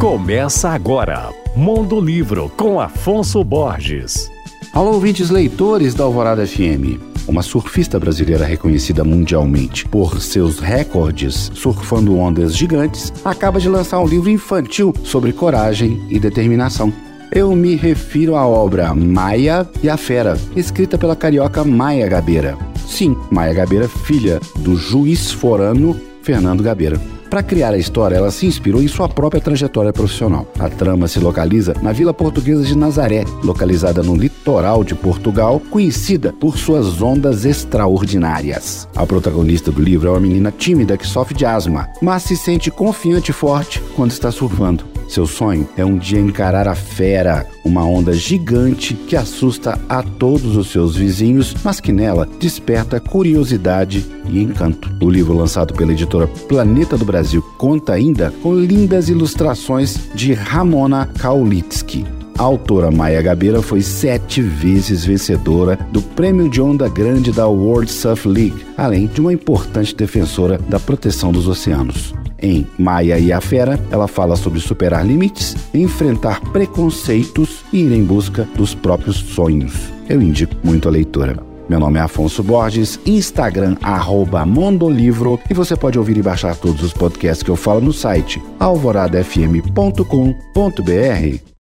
Começa agora, Mundo Livro com Afonso Borges. Alô, ouvintes leitores da Alvorada FM. Uma surfista brasileira reconhecida mundialmente por seus recordes surfando ondas gigantes, acaba de lançar um livro infantil sobre coragem e determinação. Eu me refiro à obra Maia e a Fera, escrita pela carioca Maia Gabeira. Sim, Maia Gabeira, filha do juiz forano Fernando Gabeira. Para criar a história, ela se inspirou em sua própria trajetória profissional. A trama se localiza na Vila Portuguesa de Nazaré, localizada no litoral de Portugal, conhecida por suas ondas extraordinárias. A protagonista do livro é uma menina tímida que sofre de asma, mas se sente confiante e forte quando está surfando. Seu sonho é um dia encarar a fera, uma onda gigante que assusta a todos os seus vizinhos, mas que nela desperta curiosidade e encanto. O livro lançado pela editora Planeta do Brasil conta ainda com lindas ilustrações de Ramona Kaulitsky. A autora Maia Gabeira foi sete vezes vencedora do Prêmio de Onda Grande da World Surf League, além de uma importante defensora da proteção dos oceanos. Em Maia e a Fera, ela fala sobre superar limites, enfrentar preconceitos e ir em busca dos próprios sonhos. Eu indico muito a leitura. Meu nome é Afonso Borges, Instagram arroba Mondolivro e você pode ouvir e baixar todos os podcasts que eu falo no site alvoradafm.com.br.